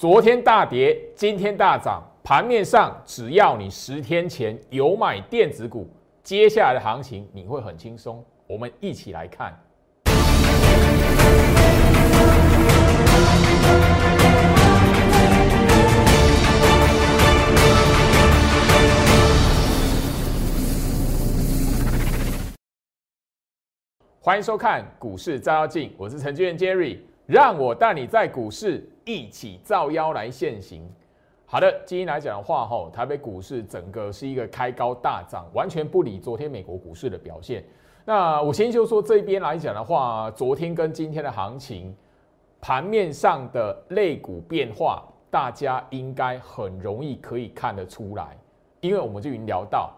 昨天大跌，今天大涨，盘面上只要你十天前有买电子股，接下来的行情你会很轻松。我们一起来看。欢迎收看股市照妖镜，我是程序员 Jerry，让我带你在股市一起造妖来现行。好的，今天来讲的话，吼，台北股市整个是一个开高大涨，完全不理昨天美国股市的表现。那我先就说这边来讲的话，昨天跟今天的行情盘面上的类股变化，大家应该很容易可以看得出来，因为我们就已经聊到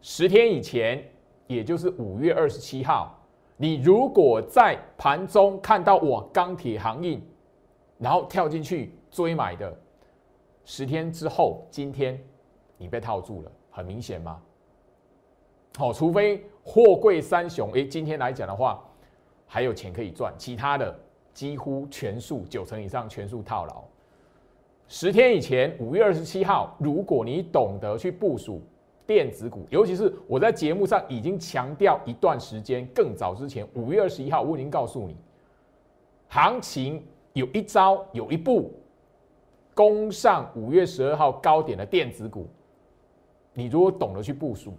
十天以前，也就是五月二十七号。你如果在盘中看到我钢铁行业，然后跳进去追买的，十天之后，今天你被套住了，很明显吗？好，除非货柜三雄，诶，今天来讲的话，还有钱可以赚，其他的几乎全数九成以上全数套牢。十天以前，五月二十七号，如果你懂得去部署。电子股，尤其是我在节目上已经强调一段时间，更早之前，五月二十一号我已经告诉你，行情有一招，有一步，攻上五月十二号高点的电子股，你如果懂得去部署，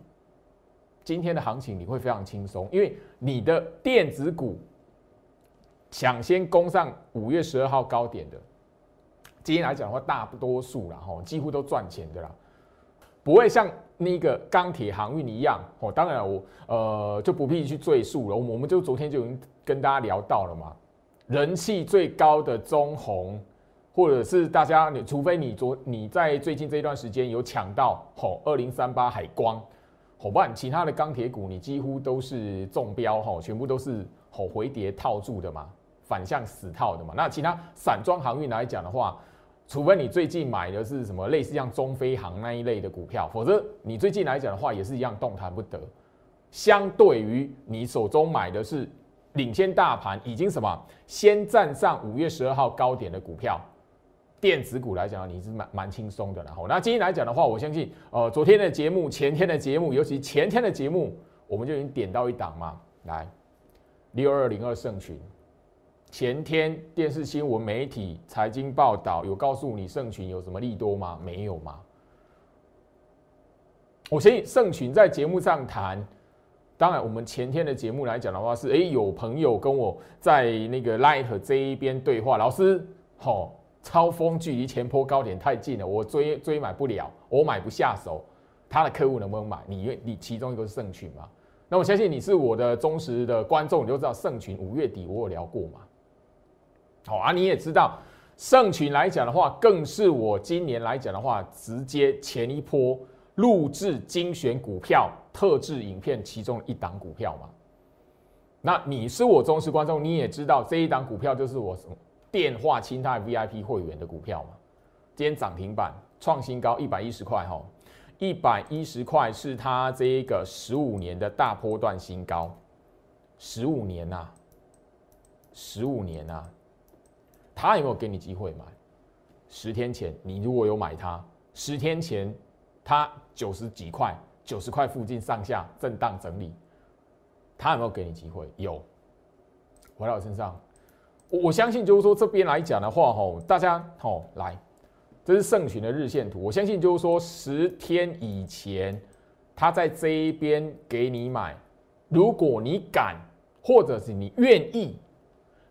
今天的行情你会非常轻松，因为你的电子股抢先攻上五月十二号高点的，今天来讲的话，大多数然后几乎都赚钱的啦。不会像那个钢铁航运一样哦，当然我呃就不必去赘述了。我我们就昨天就已经跟大家聊到了嘛，人气最高的中红，或者是大家你除非你昨你在最近这一段时间有抢到吼二零三八海光，好不然其他的钢铁股你几乎都是中标吼，全部都是吼回跌套住的嘛，反向死套的嘛。那其他散装航运来讲的话，除非你最近买的是什么类似像中飞航那一类的股票，否则你最近来讲的话也是一样动弹不得。相对于你手中买的是领先大盘，已经什么先站上五月十二号高点的股票，电子股来讲你是蛮蛮轻松的。然后，那今天来讲的话，我相信呃昨天的节目、前天的节目，尤其前天的节目，我们就已经点到一档嘛，来六二零二盛群。前天电视新闻媒体财经报道有告诉你盛群有什么利多吗？没有吗？我相信盛群在节目上谈，当然我们前天的节目来讲的话是，哎，有朋友跟我在那个 Light 这一边对话，老师，好，超风距离前坡高点太近了，我追追买不了，我买不下手，他的客户能不能买？你你其中一个是盛群嘛？那我相信你是我的忠实的观众，你就知道盛群五月底我有聊过嘛？好啊，你也知道，盛群来讲的话，更是我今年来讲的话，直接前一波录制精选股票特制影片其中一档股票嘛。那你是我忠实观众，你也知道这一档股票就是我电话清泰 VIP 会员的股票嘛。今天涨停板创新高一百一十块哈，一百一十块是它这一个十五年的大波段新高，十五年呐，十五年呐。他有没有给你机会买？十天前你如果有买它，十天前它九十几块，九十块附近上下震荡整理，他有没有给你机会？有。回到我身上，我我相信就是说这边来讲的话，吼，大家吼来，这是盛群的日线图。我相信就是说十天以前他在这一边给你买，如果你敢，或者是你愿意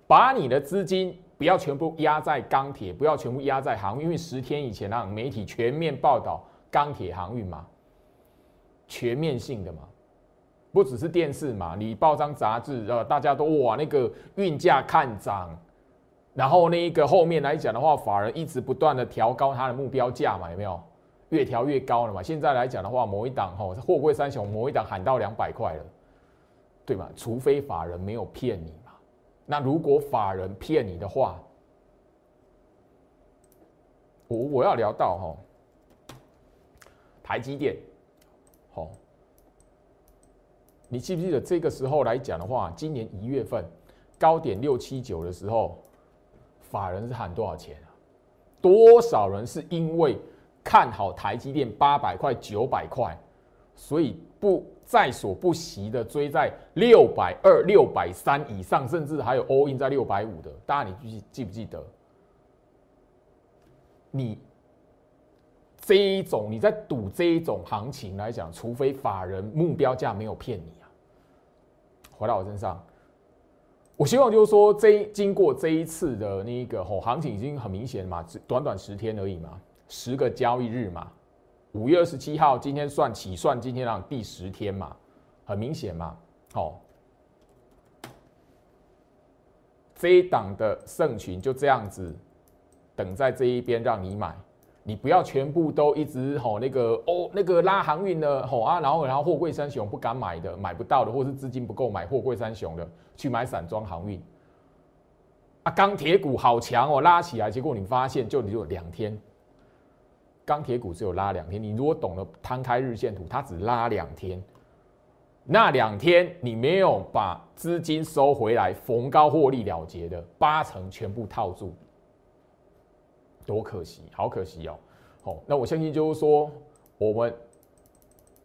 把你的资金。不要全部压在钢铁，不要全部压在航运，因为十天以前让媒体全面报道钢铁航运嘛，全面性的嘛，不只是电视嘛，你报章杂志呃，大家都哇那个运价看涨，然后那一个后面来讲的话，法人一直不断的调高它的目标价嘛，有没有？越调越高了嘛。现在来讲的话，某一档吼货柜三雄，某一档喊到两百块了，对吗？除非法人没有骗你。那如果法人骗你的话，我我要聊到哈，台积电，好，你记不记得这个时候来讲的话，今年一月份高点六七九的时候，法人是喊多少钱啊？多少人是因为看好台积电八百块、九百块，所以不在所不惜的追在六百二、六百三以上，甚至还有 all in 在六百五的。大家你记记不记得？你这一种你在赌这一种行情来讲，除非法人目标价没有骗你啊，回到我身上。我希望就是说，这经过这一次的那个吼行情已经很明显嘛，短短十天而已嘛，十个交易日嘛，五月二十七号今天算起算今天让第十天嘛，很明显嘛，好，这一档的圣群就这样子等在这一边让你买。你不要全部都一直吼那个哦那个拉航运的吼啊，然后然后货柜三雄不敢买的买不到的，或是资金不够买货柜三雄的去买散装航运啊，钢铁股好强哦，拉起来，结果你发现就只有两天，钢铁股只有拉两天。你如果懂得摊开日线图，它只拉两天，那两天你没有把资金收回来，逢高获利了结的八成全部套住。多可惜，好可惜哦！好，那我相信就是说，我们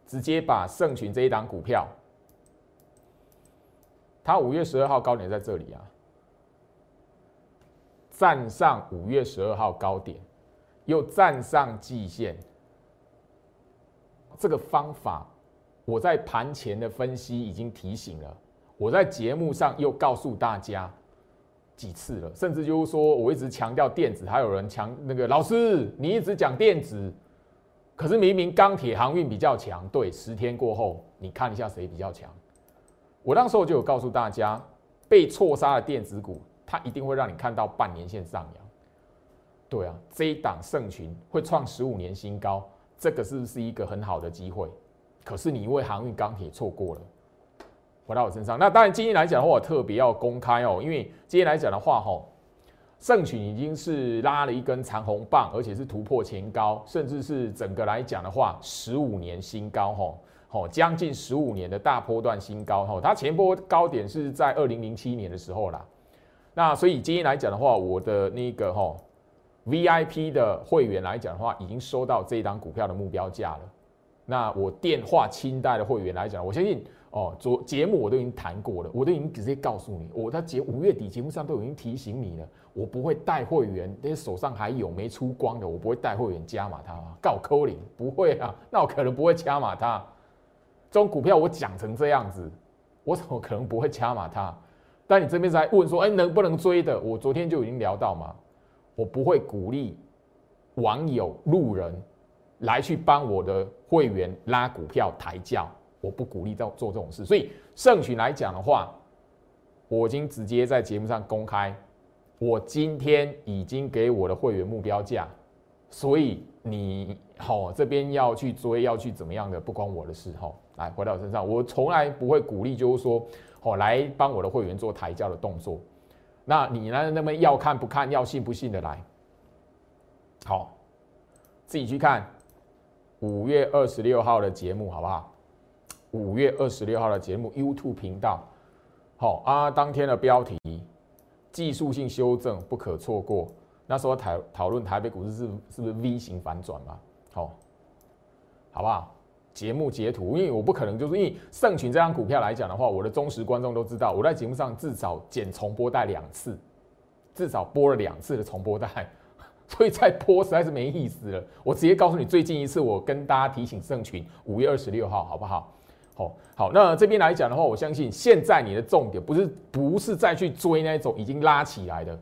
直接把盛群这一档股票，它五月十二号高点在这里啊，站上五月十二号高点，又站上季线，这个方法我在盘前的分析已经提醒了，我在节目上又告诉大家。几次了，甚至就是说，我一直强调电子，还有人强那个老师，你一直讲电子，可是明明钢铁航运比较强，对，十天过后，你看一下谁比较强？我那时候就有告诉大家，被错杀的电子股，它一定会让你看到半年线上扬。对啊，这一档盛群会创十五年新高，这个是不是一个很好的机会？可是你因为航运钢铁错过了。回到我身上，那当然今天来讲的话，我特别要公开哦，因为今天来讲的话，哈，盛群已经是拉了一根长红棒，而且是突破前高，甚至是整个来讲的话，十五年新高，哈，好，将近十五年的大波段新高，哈，它前波高点是在二零零七年的时候啦。那所以今天来讲的话，我的那个哈 VIP 的会员来讲的话，已经收到这一档股票的目标价了。那我电话清代的会员来讲，我相信。哦，昨节目我都已经谈过了，我都已经直接告诉你，我在节五月底节目上都已经提醒你了，我不会带会员，那些手上还有没出光的，我不会带会员加码它，告扣零不会啊，那我可能不会加码它。这种股票我讲成这样子，我怎么可能不会加码它？但你这边在问说，哎，能不能追的？我昨天就已经聊到嘛，我不会鼓励网友路人来去帮我的会员拉股票抬轿。我不鼓励做做这种事，所以盛群来讲的话，我已经直接在节目上公开，我今天已经给我的会员目标价，所以你好这边要去追要去怎么样的，不关我的事哈。来回到我身上，我从来不会鼓励就是说，哦来帮我的会员做抬轿的动作。那你呢？那么要看不看，要信不信的来，好，自己去看五月二十六号的节目好不好？五月二十六号的节目 YouTube 频道，好啊，当天的标题技术性修正不可错过。那时候讨讨论台北股市是是不是 V 型反转嘛？好，好不好？节目截图，因为我不可能就是因为盛群这张股票来讲的话，我的忠实观众都知道，我在节目上至少剪重播带两次，至少播了两次的重播带，所以再播实在是没意思了。我直接告诉你，最近一次我跟大家提醒盛群，五月二十六号，好不好？好，好，那这边来讲的话，我相信现在你的重点不是不是再去追那种已经拉起来的。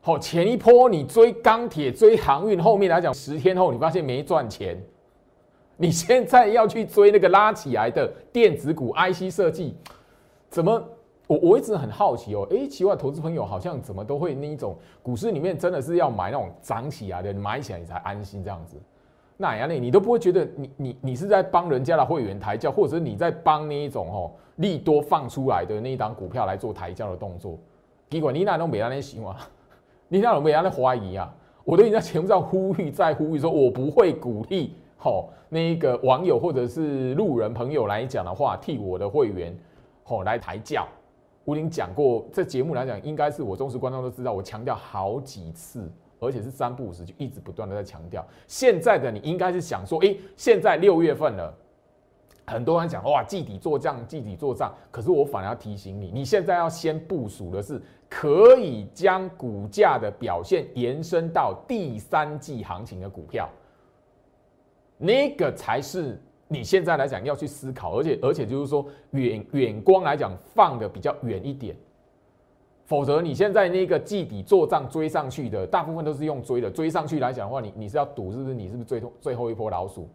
好，前一波你追钢铁、追航运，后面来讲十天后你发现没赚钱，你现在要去追那个拉起来的电子股、IC 设计，怎么？我我一直很好奇哦，哎，奇怪，投资朋友好像怎么都会那一种股市里面真的是要买那种涨起来的，买起来你才安心这样子。那样呢？你都不会觉得你你你是在帮人家的会员抬轿，或者你在帮那一种哦利多放出来的那一档股票来做抬轿的动作。结果你那种没安那行啊，你那种没安那怀疑啊，我都已经在节目上呼吁再呼吁，说我不会鼓励吼那一个网友或者是路人朋友来讲的话，替我的会员吼来抬轿。我已经讲过，这节目来讲，应该是我忠实观众都知道，我强调好几次。而且是三不五时就一直不断的在强调。现在的你应该是想说，哎，现在六月份了，很多人讲哇，季底做账，季底做账。可是我反而要提醒你，你现在要先部署的是可以将股价的表现延伸到第三季行情的股票，那个才是你现在来讲要去思考，而且而且就是说远远光来讲放的比较远一点。否则，你现在那个季底做账追上去的，大部分都是用追的。追上去来讲的话，你你是要赌，是不是？你是不是最后最后一波老鼠？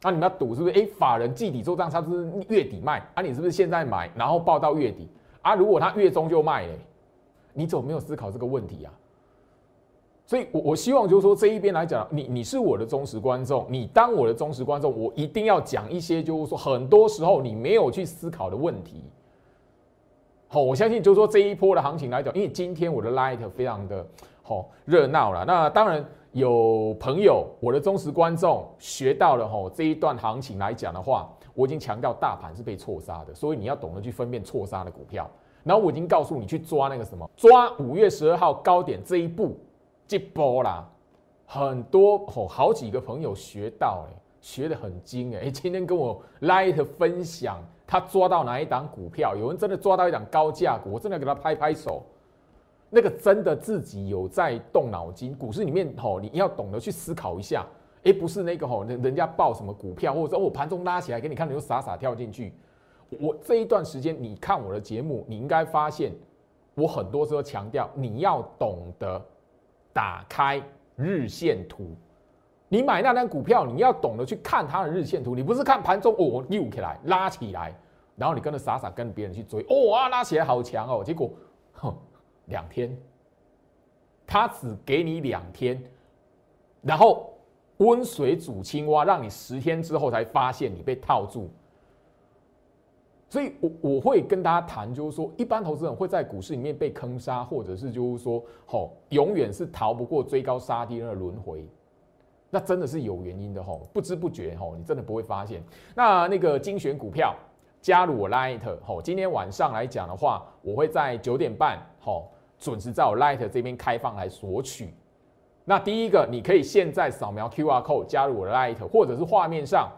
那你们要赌，是不是？哎，法人季底做账，他是月底卖啊？你是不是现在买，然后报到月底啊？如果他月中就卖嘞，你怎么没有思考这个问题啊？所以，我我希望就是说这一边来讲，你你是我的忠实观众，你当我的忠实观众，我一定要讲一些就是说很多时候你没有去思考的问题。好，我相信就是说这一波的行情来讲，因为今天我的 light 非常的好热闹了。那当然有朋友，我的忠实观众学到了吼这一段行情来讲的话，我已经强调大盘是被错杀的，所以你要懂得去分辨错杀的股票。然后我已经告诉你去抓那个什么，抓五月十二号高点这一步这波啦，很多吼好几个朋友学到哎，学的很精哎，今天跟我 light 分享。他抓到哪一档股票？有人真的抓到一档高价股，我真的给他拍拍手。那个真的自己有在动脑筋。股市里面吼，你要懂得去思考一下。哎，不是那个吼，人人家报什么股票，或者说我盘中拉起来给你看，你就傻傻跳进去。我这一段时间你看我的节目，你应该发现我很多时候强调你要懂得打开日线图。你买那单股票，你要懂得去看它的日线图，你不是看盘中哦扭起来拉起来。然后你跟着傻傻跟别人去追，哦啊拉起来好强哦，结果，哼，两天，他只给你两天，然后温水煮青蛙，让你十天之后才发现你被套住。所以，我我会跟大家谈，就是说，一般投资人会在股市里面被坑杀，或者是就是说，吼，永远是逃不过追高杀低的轮回，那真的是有原因的吼，不知不觉吼，你真的不会发现。那那个精选股票。加入我 Light 吼，今天晚上来讲的话，我会在九点半吼准时在我 Light 这边开放来索取。那第一个，你可以现在扫描 QR code 加入我的 Light，或者是画面上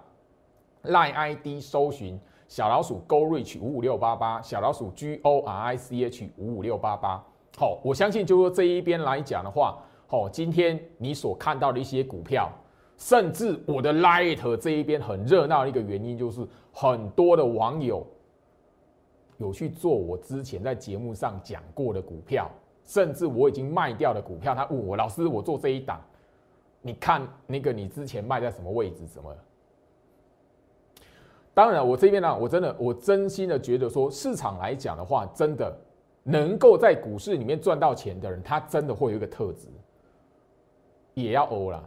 Line ID 搜寻小老鼠 Go Reach 五五六八八，小老鼠 G O R I C H 五五六八八。好，我相信就说这一边来讲的话，好，今天你所看到的一些股票。甚至我的 Light 这一边很热闹的一个原因，就是很多的网友有去做我之前在节目上讲过的股票，甚至我已经卖掉的股票，他问我老师，我做这一档，你看那个你之前卖在什么位置？什么？当然，我这边呢，我真的，我真心的觉得说，市场来讲的话，真的能够在股市里面赚到钱的人，他真的会有一个特质，也要欧啦。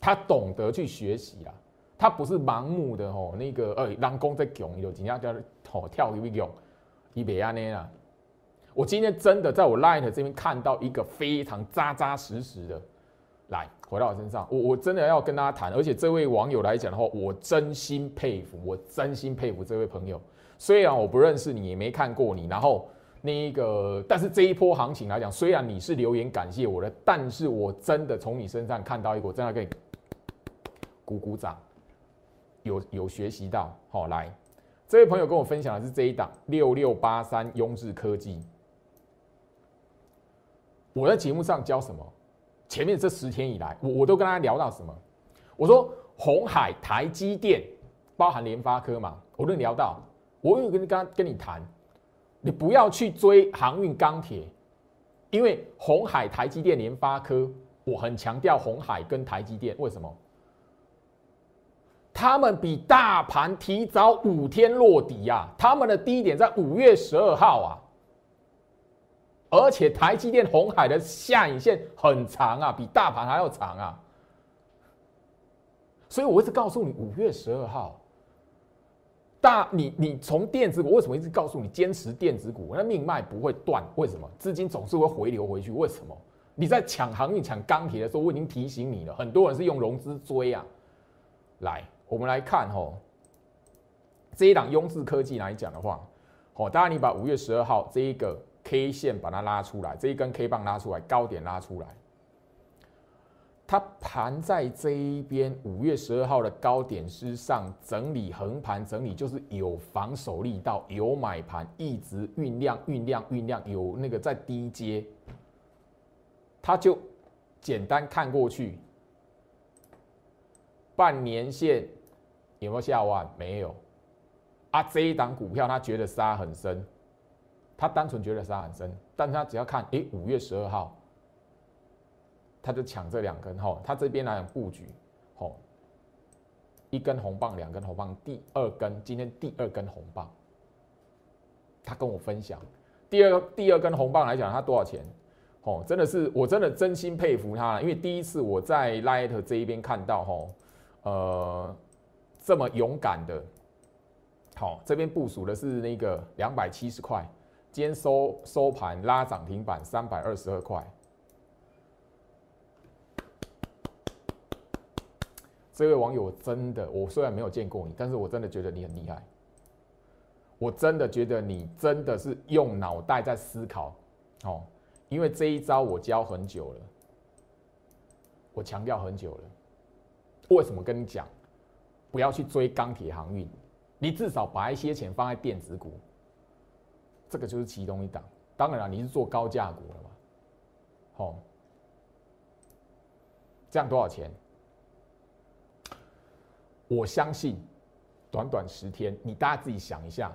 他懂得去学习啦，他不是盲目的吼，那个呃，人工在囧，有几下叫吼跳一囧，伊别安尼啦。我今天真的在我 Light 这边看到一个非常扎扎实实的，来回到我身上，我我真的要跟大家谈，而且这位网友来讲的话，我真心佩服，我真心佩服这位朋友。虽然我不认识你，也没看过你，然后。那一个，但是这一波行情来讲，虽然你是留言感谢我的，但是我真的从你身上看到一个，真的给你鼓鼓掌，有有学习到。好，来，这位朋友跟我分享的是这一档六六八三雍智科技。我在节目上教什么？前面这十天以来，我我都跟他聊到什么？我说红海、台积电，包含联发科嘛，我都聊到，我有跟刚跟你谈。你不要去追航运钢铁，因为红海、台积电、联发科，我很强调红海跟台积电，为什么？他们比大盘提早五天落底呀，他们的低点在五月十二号啊，而且台积电、红海的下影线很长啊，比大盘还要长啊，所以我一直告诉你五月十二号。大你你从电子股为什么一直告诉你坚持电子股？那命脉不会断，为什么？资金总是会回流回去，为什么？你在抢航运、抢钢铁的时候，我已经提醒你了。很多人是用融资追啊。来，我们来看吼，这一档雍智科技来讲的话，好，当然你把五月十二号这一个 K 线把它拉出来，这一根 K 棒拉出来，高点拉出来，它盘在这一边，五月十二号的高点之上整理横盘整理，就是有防守力道，有买盘一直酝酿酝酿酝酿，有那个在低阶，它就简单看过去，半年线有没有下弯？没有。啊，这一档股票他觉得杀很深，他单纯觉得杀很深，但他只要看，诶，五月十二号。他就抢这两根哈，他这边来讲布局，吼，一根红棒，两根红棒，第二根今天第二根红棒，他跟我分享，第二第二根红棒来讲，他多少钱？哦，真的是我真的真心佩服他，因为第一次我在 Light 这一边看到吼，呃，这么勇敢的，好，这边部署的是那个两百七十块，今天收收盘拉涨停板三百二十二块。这位网友真的，我虽然没有见过你，但是我真的觉得你很厉害。我真的觉得你真的是用脑袋在思考，哦，因为这一招我教很久了，我强调很久了。为什么跟你讲，不要去追钢铁航运？你至少把一些钱放在电子股，这个就是其中一档。当然了，你是做高价股了嘛？好，这样多少钱？我相信，短短十天，你大家自己想一下，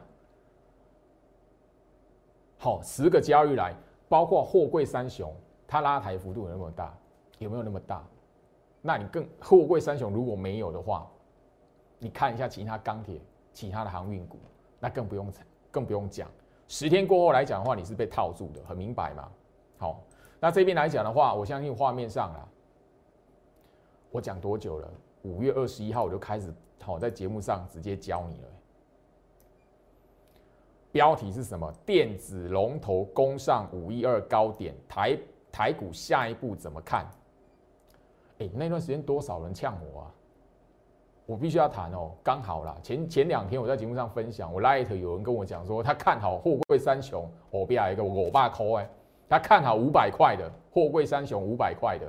好，十个交易来，包括货柜三雄，它拉抬幅度有那么大，有没有那么大？那你更货柜三雄如果没有的话，你看一下其他钢铁、其他的航运股，那更不用更不用讲。十天过后来讲的话，你是被套住的，很明白嘛？好，那这边来讲的话，我相信画面上啊，我讲多久了？五月二十一号我就开始好在节目上直接教你了。标题是什么？电子龙头攻上五一二高点，台台股下一步怎么看？哎，那段时间多少人呛我啊？我必须要谈哦，刚好啦。前前两天我在节目上分享，我 light 有人跟我讲说，他看好货柜三雄，我边一个我爸抠哎，他看好五百块的货柜三雄，五百块的。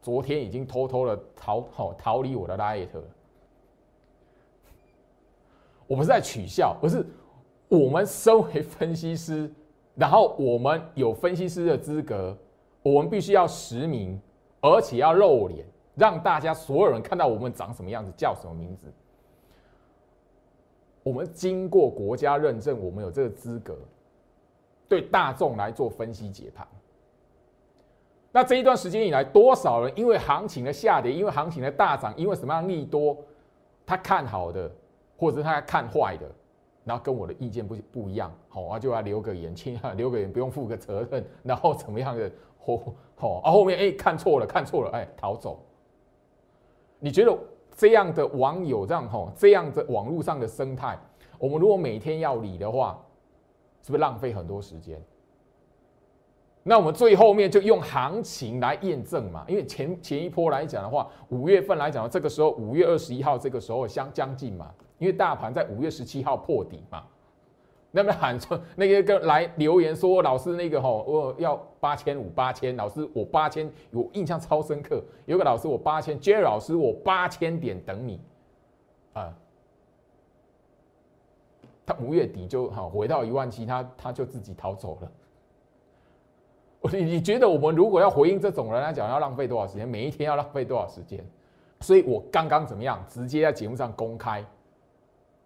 昨天已经偷偷的逃好逃离我的拉耶特，我不是在取笑，而是我们身为分析师，然后我们有分析师的资格，我们必须要实名，而且要露脸，让大家所有人看到我们长什么样子，叫什么名字。我们经过国家认证，我们有这个资格，对大众来做分析解盘。那这一段时间以来，多少人因为行情的下跌，因为行情的大涨，因为什么样利多，他看好的，或者他看坏的，然后跟我的意见不不一样，好啊，就要留个言，亲啊，留个言不用负个责任，然后怎么样的，好，好啊，后面哎看错了，看错了，哎逃走。你觉得这样的网友这样吼，这样的网络上的生态，我们如果每天要理的话，是不是浪费很多时间？那我们最后面就用行情来验证嘛，因为前前一波来讲的话，五月份来讲，这个时候五月二十一号这个时候相将近嘛，因为大盘在五月十七号破底嘛，那么喊说那个个来留言说老师那个吼我要八千五八千，老师我八千，我印象超深刻，有个老师我八千，Jerry 老师我八千点等你，啊，他五月底就好回到一万七，他他就自己逃走了。你你觉得我们如果要回应这种人来讲，要浪费多少时间？每一天要浪费多少时间？所以我刚刚怎么样？直接在节目上公开，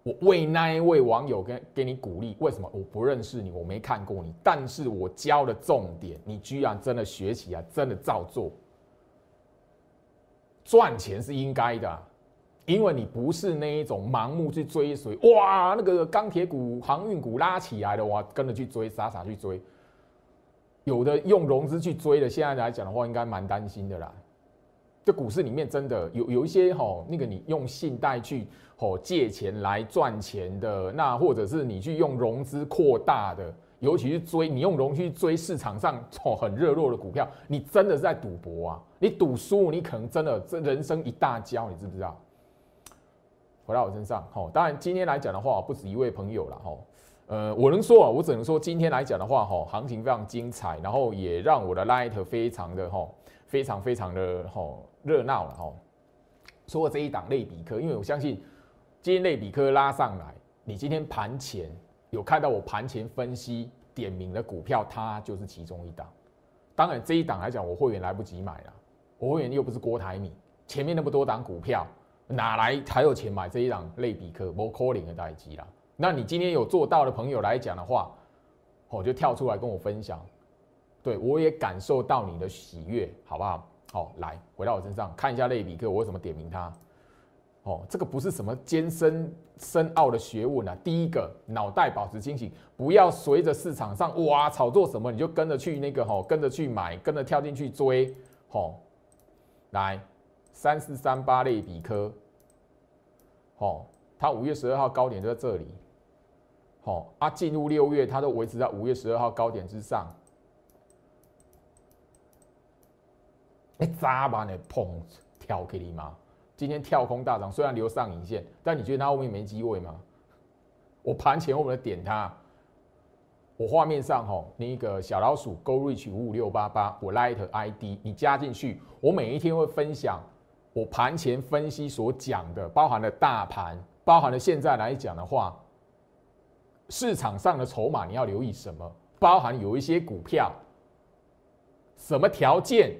我为那一位网友跟给你鼓励。为什么？我不认识你，我没看过你，但是我教的重点，你居然真的学起来，真的照做。赚钱是应该的，因为你不是那一种盲目去追随。哇，那个钢铁股、航运股拉起来了，我跟着去追，傻傻去追。有的用融资去追的，现在来讲的话，应该蛮担心的啦。这股市里面真的有有一些吼，那个你用信贷去吼借钱来赚钱的，那或者是你去用融资扩大的，尤其是追你用融去追市场上吼很热络的股票，你真的是在赌博啊！你赌输，你可能真的这人生一大跤，你知不知道？回到我身上吼，当然今天来讲的话，不止一位朋友了吼。呃，我能说啊，我只能说今天来讲的话，哈，行情非常精彩，然后也让我的 light 非常的哈，非常非常的哈热闹了哈。说这一档类比科，因为我相信今天类比科拉上来，你今天盘前有看到我盘前分析点名的股票，它就是其中一档。当然这一档来讲，我会员来不及买了，我会员又不是郭台铭，前面那么多档股票，哪来还有钱买这一档类比科？无可能的代机啦。那你今天有做到的朋友来讲的话，我就跳出来跟我分享，对我也感受到你的喜悦，好不好？好，来回到我身上看一下类比课，我为什么点名它？哦，这个不是什么艰深深奥的学问啊。第一个，脑袋保持清醒，不要随着市场上哇炒作什么，你就跟着去那个吼，跟着去买，跟着跳进去追，吼。来，三四三八类比科，哦，它五月十二号高点就在这里。好啊，进入六月，它都维持在五月十二号高点之上。哎，砸把你砰跳给你吗？今天跳空大涨，虽然留上影线，但你觉得它后面没机会吗？我盘前我们点它，我画面上哈那个小老鼠 Go Reach 五五六八八，我 Light ID 你加进去，我每一天会分享我盘前分析所讲的，包含了大盘，包含了现在来讲的话。市场上的筹码你要留意什么？包含有一些股票，什么条件，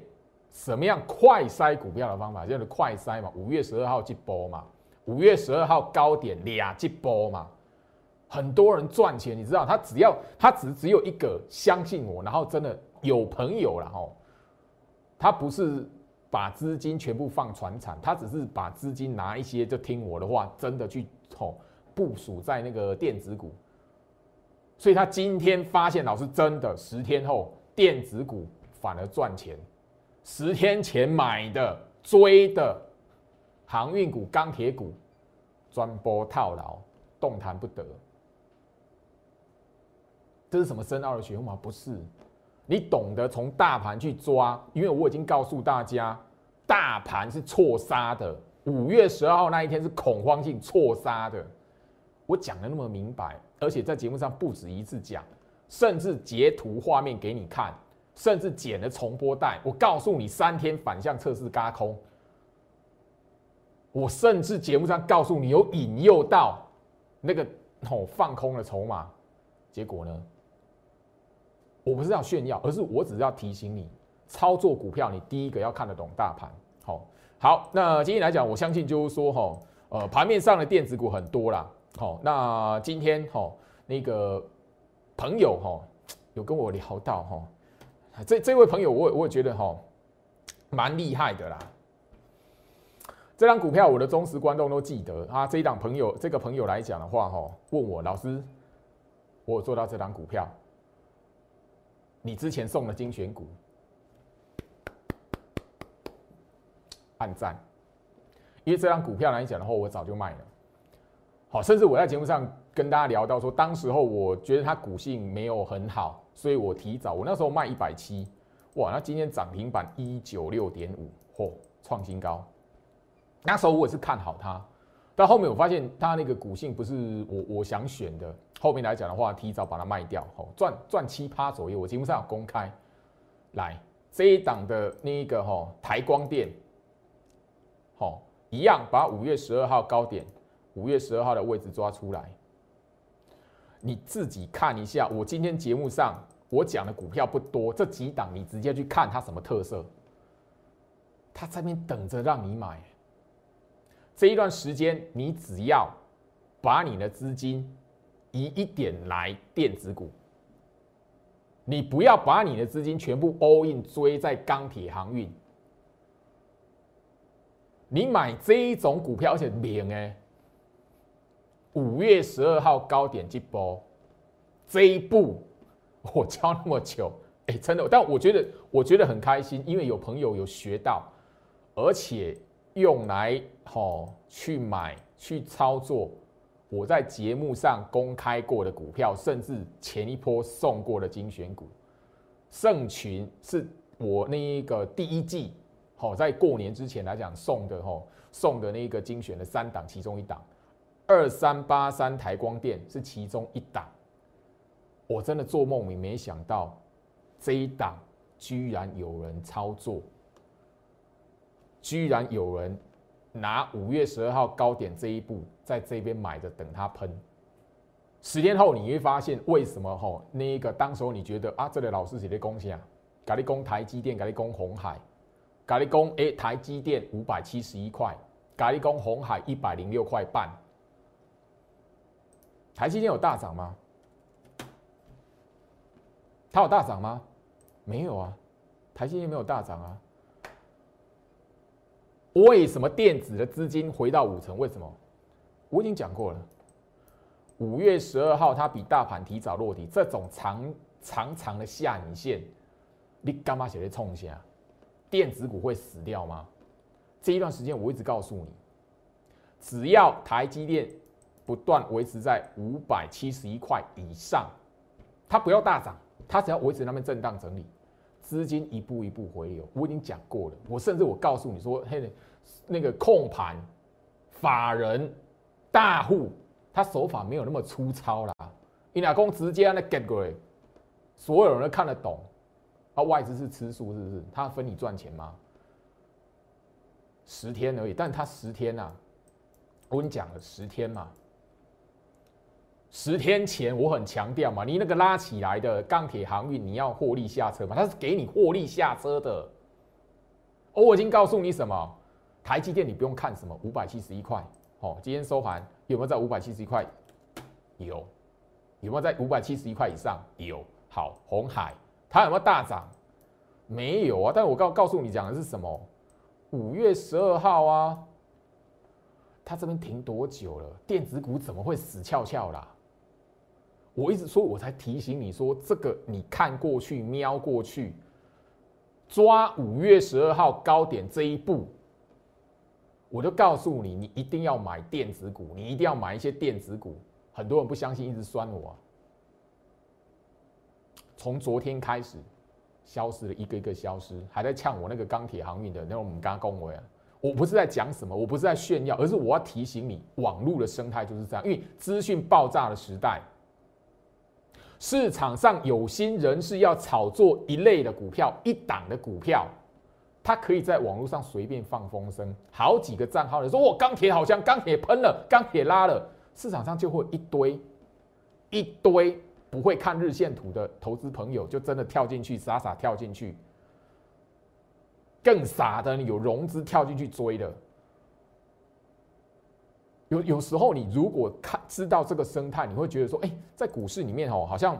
什么样快筛股票的方法，就是快筛嘛。五月十二号一波嘛，五月十二号高点俩一波嘛，很多人赚钱，你知道，他只要他只只有一个相信我，然后真的有朋友了吼，他不是把资金全部放船产，他只是把资金拿一些就听我的话，真的去吼部署在那个电子股。所以他今天发现，老师真的十天后电子股反而赚钱，十天前买的追的航运股、钢铁股，专波套牢，动弹不得。这是什么深奥的学问吗？不是，你懂得从大盘去抓，因为我已经告诉大家，大盘是错杀的。五月十二号那一天是恐慌性错杀的，我讲的那么明白。而且在节目上不止一次讲，甚至截图画面给你看，甚至剪了重播带。我告诉你，三天反向测试嘎空。我甚至节目上告诉你，有引诱到那个哦放空的筹码。结果呢？我不是要炫耀，而是我只是要提醒你，操作股票，你第一个要看得懂大盘。好，好，那今天来讲，我相信就是说，哈，呃，盘面上的电子股很多啦。好，那今天哈那个朋友哈有跟我聊到哈，这这位朋友我我也觉得哈蛮厉害的啦。这张股票我的忠实观众都记得啊。这一档朋友这个朋友来讲的话哈，问我老师，我有做到这张股票，你之前送的精选股，按赞，因为这张股票来讲的话，我早就卖了。好，甚至我在节目上跟大家聊到说，当时候我觉得它股性没有很好，所以我提早，我那时候卖一百七，哇，那今天涨停板一九六点五，嚯，创新高。那时候我也是看好它，但后面我发现它那个股性不是我我想选的，后面来讲的话，提早把它卖掉，吼，赚赚七趴左右。我节目上有公开，来这一档的那一个吼台光电，好，一样把五月十二号高点。五月十二号的位置抓出来，你自己看一下。我今天节目上我讲的股票不多，这几档你直接去看它什么特色，它在边等着让你买。这一段时间，你只要把你的资金移一点来电子股，你不要把你的资金全部 all in 追在钢铁航运。你买这一种股票，而且免哎。五月十二号高点这波，这一步 我教那么久，哎，真的，但我觉得我觉得很开心，因为有朋友有学到，而且用来吼去买去操作，我在节目上公开过的股票，甚至前一波送过的精选股，盛群是我那一个第一季好在过年之前来讲送的吼送的那一个精选的三档其中一档。二三八三台光电是其中一档，我真的做梦也没想到，这一档居然有人操作，居然有人拿五月十二号高点这一步在这边买的，等它喷。十天后你会发现，为什么吼那一个当时候你觉得啊，这里老师写的贡献啊，咖喱攻台积电，咖喱攻红海，咖喱攻哎台积电五百七十一块，咖喱攻红海一百零六块半，台积电有大涨吗？它有大涨吗？没有啊，台积电没有大涨啊。为什么电子的资金回到五成？为什么？我已经讲过了。五月十二号，它比大盘提早落底，这种长长长的下影线，你干嘛写在冲下？电子股会死掉吗？这一段时间我一直告诉你，只要台积电不断维持在五百七十一块以上，它不要大涨，它只要维持那边震荡整理，资金一步一步回流。我已经讲过了，我甚至我告诉你说，嘿，那个控盘法人大户。他手法没有那么粗糙啦，你老公直接那 get 过来，所有人都看得懂。啊，外资是吃素是不是？他分你赚钱吗？十天而已，但他十天呐，我跟你讲了十天嘛。十天前我很强调嘛，你那个拉起来的钢铁航运，你要获利下车嘛，他是给你获利下车的。我已经告诉你什么？台积电你不用看什么五百七十一块。哦，今天收盘有没有在五百七十一块？有，有没有在五百七十一块以上？有。好，红海它有没有大涨？没有啊。但我告告诉你讲的是什么？五月十二号啊，它这边停多久了？电子股怎么会死翘翘啦？我一直说，我才提醒你说，这个你看过去瞄过去，抓五月十二号高点这一步。我就告诉你，你一定要买电子股，你一定要买一些电子股。很多人不相信，一直酸我。从昨天开始，消失了一个一个消失，还在呛我那个钢铁航运的那种我们刚刚恭维啊。我不是在讲什么，我不是在炫耀，而是我要提醒你，网络的生态就是这样。因为资讯爆炸的时代，市场上有心人士要炒作一类的股票，一档的股票。他可以在网络上随便放风声，好几个账号的说：“我钢铁好像钢铁喷了，钢铁拉了。”市场上就会一堆一堆不会看日线图的投资朋友，就真的跳进去，傻傻跳进去。更傻的，有融资跳进去追的。有有时候，你如果看知道这个生态，你会觉得说：“哎，在股市里面哦，好像。”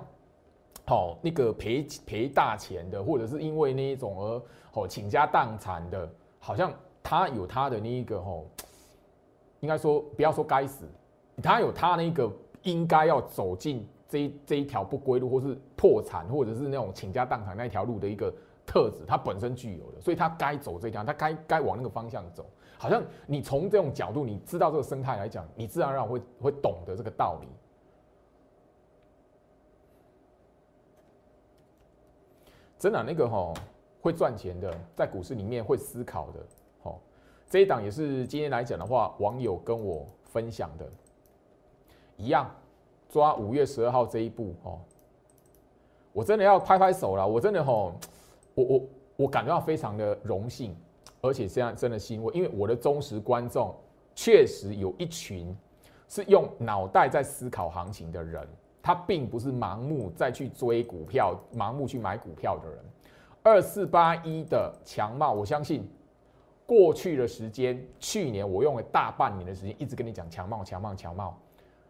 好，那个赔赔大钱的，或者是因为那一种而哦倾家荡产的，好像他有他的那一个哦，应该说不要说该死，他有他那个应该要走进这这一条不归路，或是破产，或者是那种倾家荡产那一条路的一个特质，他本身具有的，所以他该走这条，他该该往那个方向走。好像你从这种角度，你知道这个生态来讲，你自然而然会会懂得这个道理。真的那个哈会赚钱的，在股市里面会思考的，好，这一档也是今天来讲的话，网友跟我分享的，一样抓五月十二号这一步哦，我真的要拍拍手了，我真的吼，我我我感觉到非常的荣幸，而且现在真的欣慰，因为我的忠实观众确实有一群是用脑袋在思考行情的人。他并不是盲目再去追股票、盲目去买股票的人。二四八一的强茂，我相信过去的时间，去年我用了大半年的时间，一直跟你讲强茂、强茂、强茂。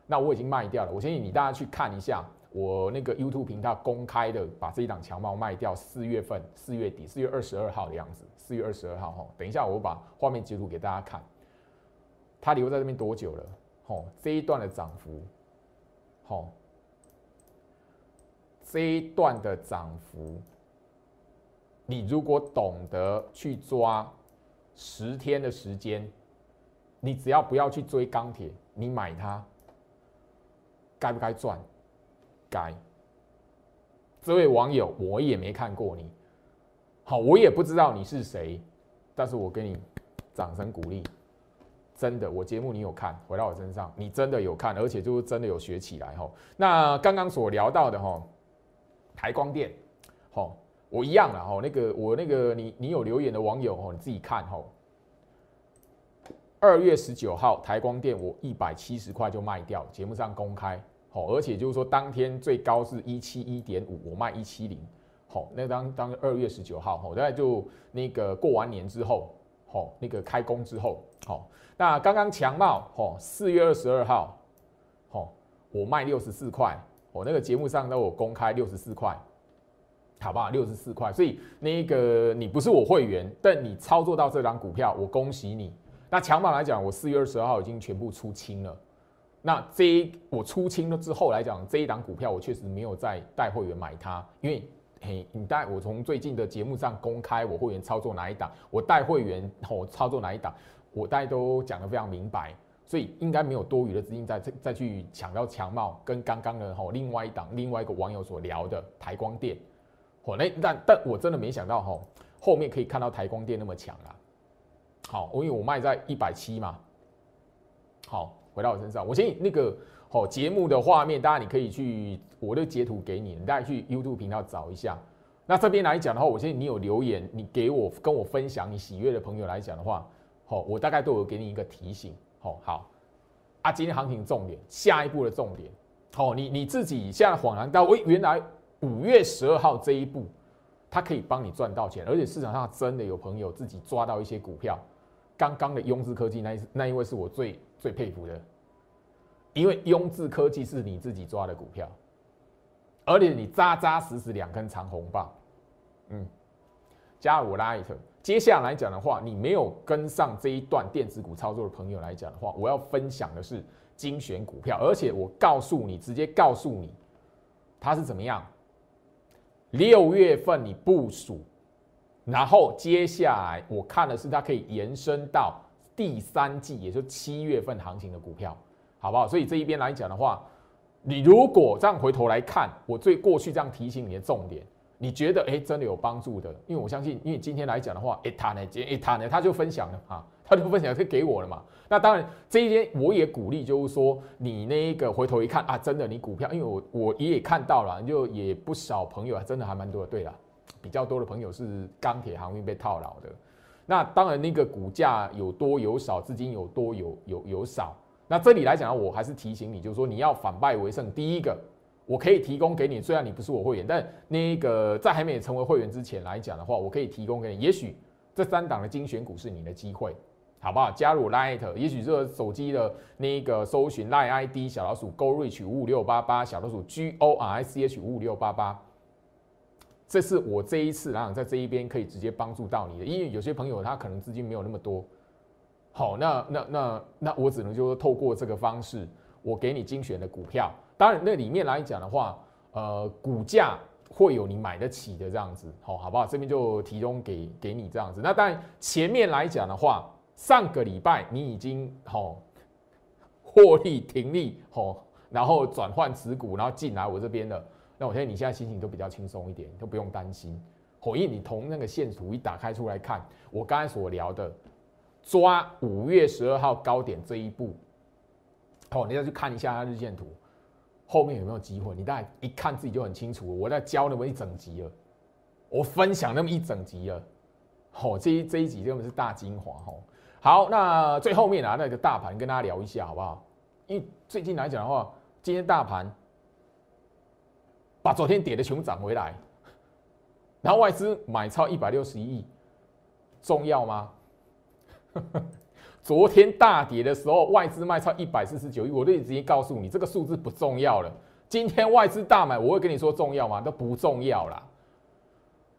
那我已经卖掉了。我相信你大家去看一下我那个 YouTube 频道公开的，把这一档强茂卖掉。四月份、四月底、四月二十二号的样子。四月二十二号哈，等一下我把画面截图给大家看。它留在这边多久了？吼，这一段的涨幅，吼。这一段的涨幅，你如果懂得去抓十天的时间，你只要不要去追钢铁，你买它，该不该赚？该。这位网友，我也没看过你，好，我也不知道你是谁，但是我给你掌声鼓励，真的，我节目你有看，回到我身上，你真的有看，而且就是真的有学起来哈。那刚刚所聊到的哈，台光电，吼，我一样了哈。那个我那个你你有留言的网友哦，你自己看哈。二月十九号，台光电我一百七十块就卖掉，节目上公开，好，而且就是说当天最高是一七一点五，我卖一七零，好，那当当二月十九号，好，大概就那个过完年之后，好，那个开工之后，好，那刚刚强茂，好，四月二十二号，好，我卖六十四块，我那个节目上都有公开六十四块，好不好？六十四块，所以那个你不是我会员，但你操作到这张股票，我恭喜你。那强榜来讲，我四月二十二号已经全部出清了。那这一我出清了之后来讲，这一档股票我确实没有再带会员买它，因为嘿，你带我从最近的节目上公开我会员操作哪一档，我带会员我操作哪一档，我大家都讲得非常明白，所以应该没有多余的资金再再去抢到强茂跟刚刚的吼另外一档另外一个网友所聊的台光电，哦那但但我真的没想到吼后面可以看到台光电那么强啊。好，因为我卖在一百七嘛。好，回到我身上，我先那个好节目的画面，大家你可以去我的截图给你，你大家去 YouTube 频道找一下。那这边来讲的话，我现在你有留言，你给我跟我分享你喜悦的朋友来讲的话，好，我大概都有给你一个提醒。好，好啊，今天行情重点，下一步的重点，好，你你自己现在恍然到，喂，原来五月十二号这一步，它可以帮你赚到钱，而且市场上真的有朋友自己抓到一些股票。刚刚的雍智科技那一那一位是我最最佩服的，因为雍智科技是你自己抓的股票，而且你扎扎实实两根长红棒，嗯，加入我 Light。接下来讲的话，你没有跟上这一段电子股操作的朋友来讲的话，我要分享的是精选股票，而且我告诉你，直接告诉你，它是怎么样，六月份你部署。然后接下来我看的是它可以延伸到第三季，也就是七月份行情的股票，好不好？所以这一边来讲的话，你如果这样回头来看，我最过去这样提醒你的重点，你觉得哎真的有帮助的？因为我相信，因为今天来讲的话，哎他呢，哎他呢，他就分享了啊，他就分享是给我了嘛。那当然这一边我也鼓励，就是说你那个回头一看啊，真的你股票，因为我我也看到了，就也不少朋友真的还蛮多的，对了。比较多的朋友是钢铁航运被套牢的，那当然那个股价有多有少，资金有多有有有少。那这里来讲，我还是提醒你，就是说你要反败为胜。第一个，我可以提供给你，虽然你不是我会员，但那个在还没有成为会员之前来讲的话，我可以提供给你。也许这三档的精选股是你的机会，好不好？加入 Light，也许这个手机的那个搜寻 Light ID 小老鼠 Go Reach 五五六八八，小老鼠 G O R I C H 五五六八八。这是我这一次，然后在这一边可以直接帮助到你的，因为有些朋友他可能资金没有那么多，好，那那那那我只能就说透过这个方式，我给你精选的股票，当然那里面来讲的话，呃，股价会有你买得起的这样子，好，好不好？这边就提供给给你这样子。那当然前面来讲的话，上个礼拜你已经好获利停利，好，然后转换持股，然后进来我这边了。那我相信你现在心情都比较轻松一点，都不用担心。火印，你从那个线图一打开出来看，我刚才所聊的抓五月十二号高点这一步，好，你再去看一下它日线图，后面有没有机会？你大概一看自己就很清楚。我在教那么一整集了，我分享那么一整集了，好，这一这一集根本是大精华哈。好，那最后面啊，那个大盘跟大家聊一下好不好？因为最近来讲的话，今天大盘。把昨天跌的全部涨回来，然后外资买超一百六十一亿，重要吗？昨天大跌的时候，外资卖超一百四十九亿，我就直接告诉你，这个数字不重要了。今天外资大买，我会跟你说重要吗？都不重要啦。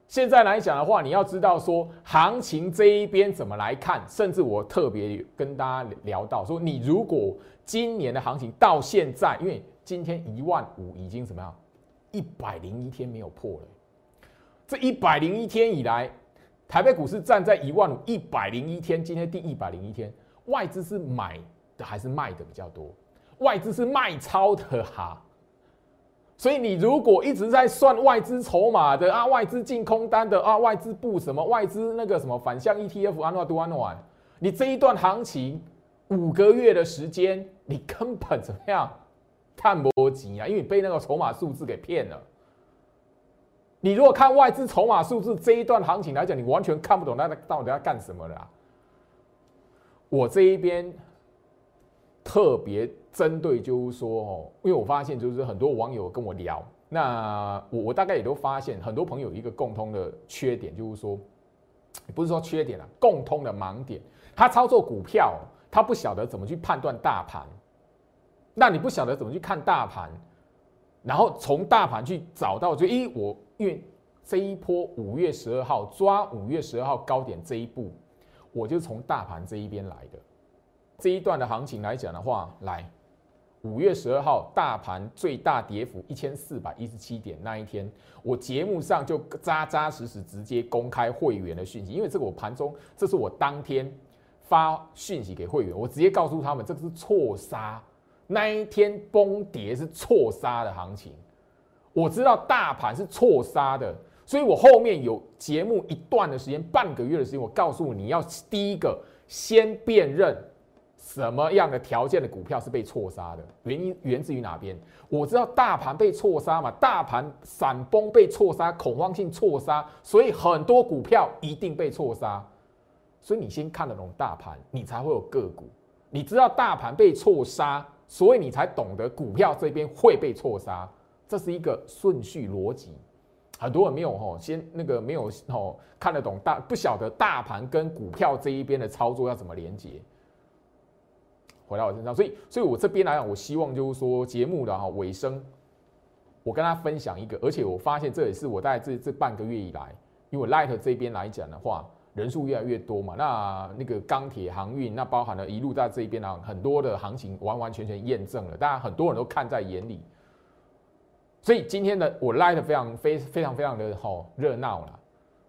现在来讲的话，你要知道说行情这一边怎么来看，甚至我特别跟大家聊到说，你如果今年的行情到现在，因为今天一万五已经怎么样？一百零一天没有破了，这一百零一天以来，台北股市站在一万五，一百零一天，今天第一百零一天，外资是买的还是卖的比较多？外资是卖超的哈，所以你如果一直在算外资筹码的啊，外资进空单的啊，外资布什么？外资那个什么反向 ETF 安诺多安诺你这一段行情五个月的时间，你根本怎么样看不及啊？因为你被那个筹码数字给骗了。你如果看外资筹码数字这一段行情来讲，你完全看不懂那到底要干什么的。啊我这一边特别针对，就是说哦，因为我发现就是很多网友跟我聊，那我我大概也都发现，很多朋友一个共通的缺点，就是说不是说缺点啊，共通的盲点，他操作股票，他不晓得怎么去判断大盘，那你不晓得怎么去看大盘，然后从大盘去找到，就咦我。因为这一波五月十二号抓五月十二号高点这一步，我就从大盘这一边来的。这一段的行情来讲的话，来五月十二号大盘最大跌幅一千四百一十七点那一天，我节目上就扎扎实实直接公开会员的讯息，因为这个我盘中这是我当天发讯息给会员，我直接告诉他们这个是错杀，那一天崩跌是错杀的行情。我知道大盘是错杀的，所以我后面有节目一段的时间，半个月的时间，我告诉你要第一个先辨认什么样的条件的股票是被错杀的，原因源自于哪边？我知道大盘被错杀嘛，大盘闪崩被错杀，恐慌性错杀，所以很多股票一定被错杀。所以你先看得懂大盘，你才会有个股。你知道大盘被错杀，所以你才懂得股票这边会被错杀。这是一个顺序逻辑，很多人没有吼，先那个没有吼看得懂大，不晓得大盘跟股票这一边的操作要怎么连接。回到我身上，所以，所以我这边来讲，我希望就是说节目的哈尾声，我跟他分享一个，而且我发现这也是我在这这半个月以来，因为 Light 这边来讲的话，人数越来越多嘛，那那个钢铁航运，那包含了一路在这一边啊，很多的行情完完全全验证了，当然很多人都看在眼里。所以今天的我拉的非常非非常非常的好热闹了，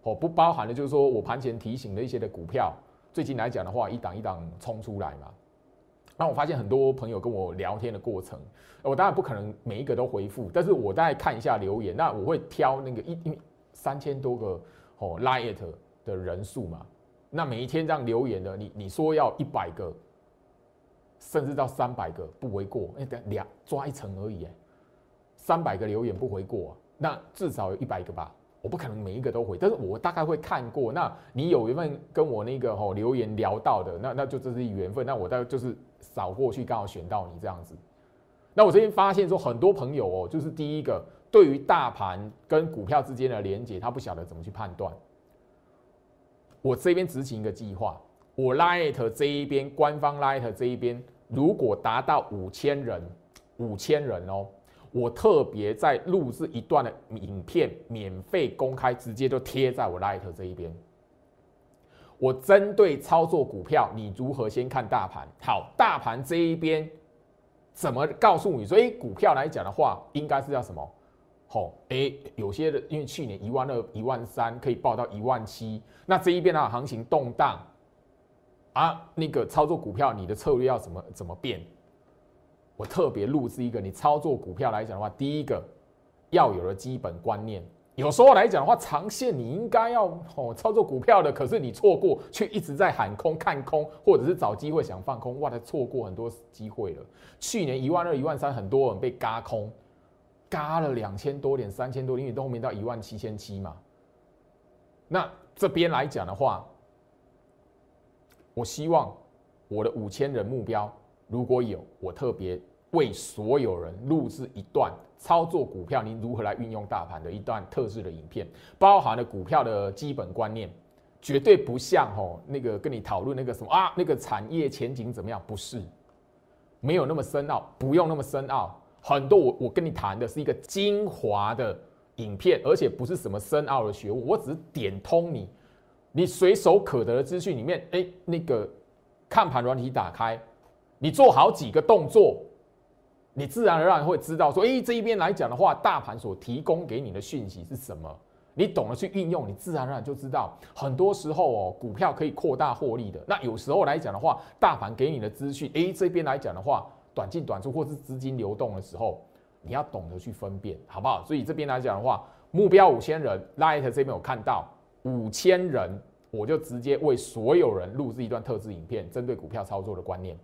哦，不包含的就是说我盘前提醒的一些的股票，最近来讲的话，一档一档冲出来嘛。那我发现很多朋友跟我聊天的过程，我当然不可能每一个都回复，但是我大概看一下留言，那我会挑那个一因为三千多个哦拉 it 的人数嘛，那每一天这样留言的，你你说要一百个，甚至到三百个不为过，哎，等两抓一层而已，哎。三百个留言不为过，那至少有一百个吧。我不可能每一个都回，但是我大概会看过。那你有一份跟我那个吼留言聊到的，那那就这是缘分。那我大概就是扫过去，刚好选到你这样子。那我这边发现说，很多朋友哦，就是第一个对于大盘跟股票之间的连接，他不晓得怎么去判断。我这边执行一个计划，我 Light 这一边官方 Light 这一边，如果达到五千人，五千人哦。我特别在录制一段的影片，免费公开，直接就贴在我 Light 这一边。我针对操作股票，你如何先看大盘？好，大盘这一边怎么告诉你？所以股票来讲的话，应该是要什么？好，哎，有些的，因为去年一万二、一万三可以报到一万七，那这一边的行情动荡啊，那个操作股票，你的策略要怎么怎么变？我特别录制一个，你操作股票来讲的话，第一个要有的基本观念。有时候来讲的话，长线你应该要哦操作股票的，可是你错过，却一直在喊空、看空，或者是找机会想放空，哇，他错过很多机会了。去年一万二、一万三，很多人被嘎空，嘎了两千多点、三千多点，因为后面到一万七千七嘛。那这边来讲的话，我希望我的五千人目标如果有，我特别。为所有人录制一段操作股票，您如何来运用大盘的一段特制的影片，包含了股票的基本观念，绝对不像吼那个跟你讨论那个什么啊，那个产业前景怎么样？不是，没有那么深奥，不用那么深奥。很多我我跟你谈的是一个精华的影片，而且不是什么深奥的学问，我只是点通你，你随手可得的资讯里面，哎，那个看盘软体打开，你做好几个动作。你自然而然会知道说，哎，这一边来讲的话，大盘所提供给你的讯息是什么？你懂得去运用，你自然而然就知道。很多时候哦，股票可以扩大获利的。那有时候来讲的话，大盘给你的资讯，哎，这边来讲的话，短进短出或是资金流动的时候，你要懂得去分辨，好不好？所以这边来讲的话，目标五千人，Light 这边有看到五千人，我就直接为所有人录制一段特制影片，针对股票操作的观念。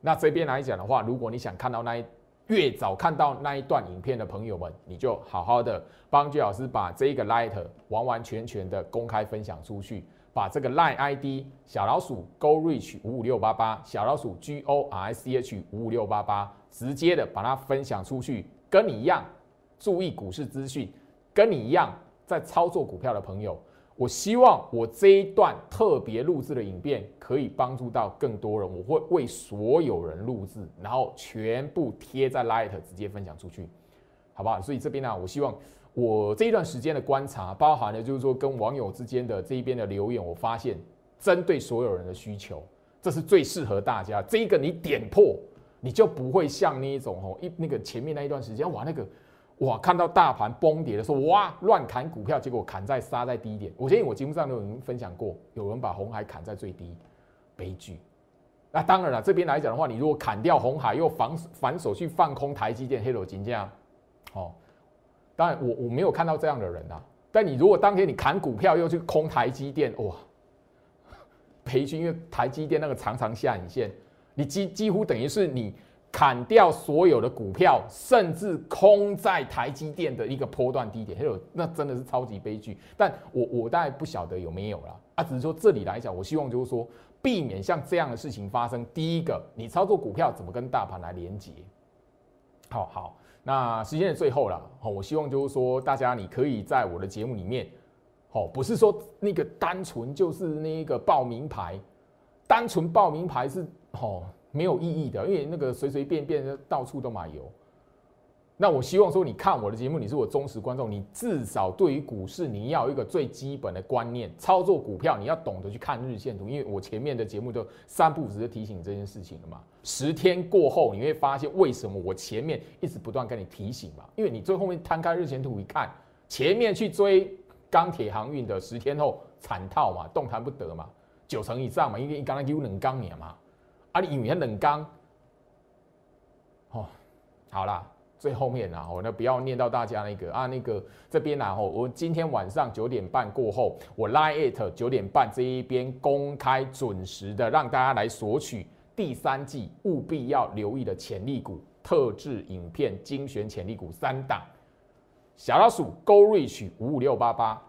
那这边来讲的话，如果你想看到那一越早看到那一段影片的朋友们，你就好好的帮居老师把这一个 Light 完完全全的公开分享出去，把这个 Line ID 小老鼠 Go Reach 五五六八八小老鼠 G O R C H 五五六八八直接的把它分享出去，跟你一样注意股市资讯，跟你一样在操作股票的朋友。我希望我这一段特别录制的影片可以帮助到更多人，我会为所有人录制，然后全部贴在 Light 直接分享出去，好不好？所以这边呢，我希望我这一段时间的观察，包含了就是说跟网友之间的这一边的留言，我发现针对所有人的需求，这是最适合大家。这一个你点破，你就不会像那一种哦一那个前面那一段时间哇那个。哇！看到大盘崩跌的时候，哇，乱砍股票，结果砍在杀在低点。我相信我节目上都有人分享过，有人把红海砍在最低，悲剧。那当然了，这边来讲的话，你如果砍掉红海，又反反手去放空台积电、黑楼金这样，哦，当然我我没有看到这样的人呐。但你如果当天你砍股票又去空台积电，哇，悲剧，因为台积电那个长长下影线，你几几乎等于是你。砍掉所有的股票，甚至空在台积电的一个波段低点，还有那真的是超级悲剧。但我我大概不晓得有没有了啊，只是说这里来讲，我希望就是说避免像这样的事情发生。第一个，你操作股票怎么跟大盘来连接？好好，那时间的最后了，好，我希望就是说大家你可以在我的节目里面，好，不是说那个单纯就是那个报名牌，单纯报名牌是好。没有意义的，因为那个随随便便到处都买油。那我希望说，你看我的节目，你是我忠实观众，你至少对于股市你要有一个最基本的观念，操作股票你要懂得去看日线图，因为我前面的节目就三步直接提醒这件事情了嘛。十天过后你会发现为什么我前面一直不断跟你提醒嘛，因为你最后面摊开日线图一看，前面去追钢铁航运的十天后惨套嘛，动弹不得嘛，九成以上嘛，因为刚刚有冷钢年嘛。啊，你以为冷钢？哦，好啦，最后面啊，我那不要念到大家那个啊，那个这边啊，吼，我今天晚上九点半过后，我 line it 九点半这一边公开准时的让大家来索取第三季务必要留意的潜力股特制影片精选潜力股三档，小老鼠 Go Reach 五五六八八，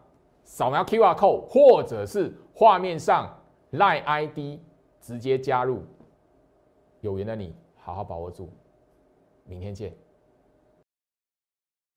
扫描 QR code 或者是画面上 line ID 直接加入。有缘的你，好好把握住，明天见。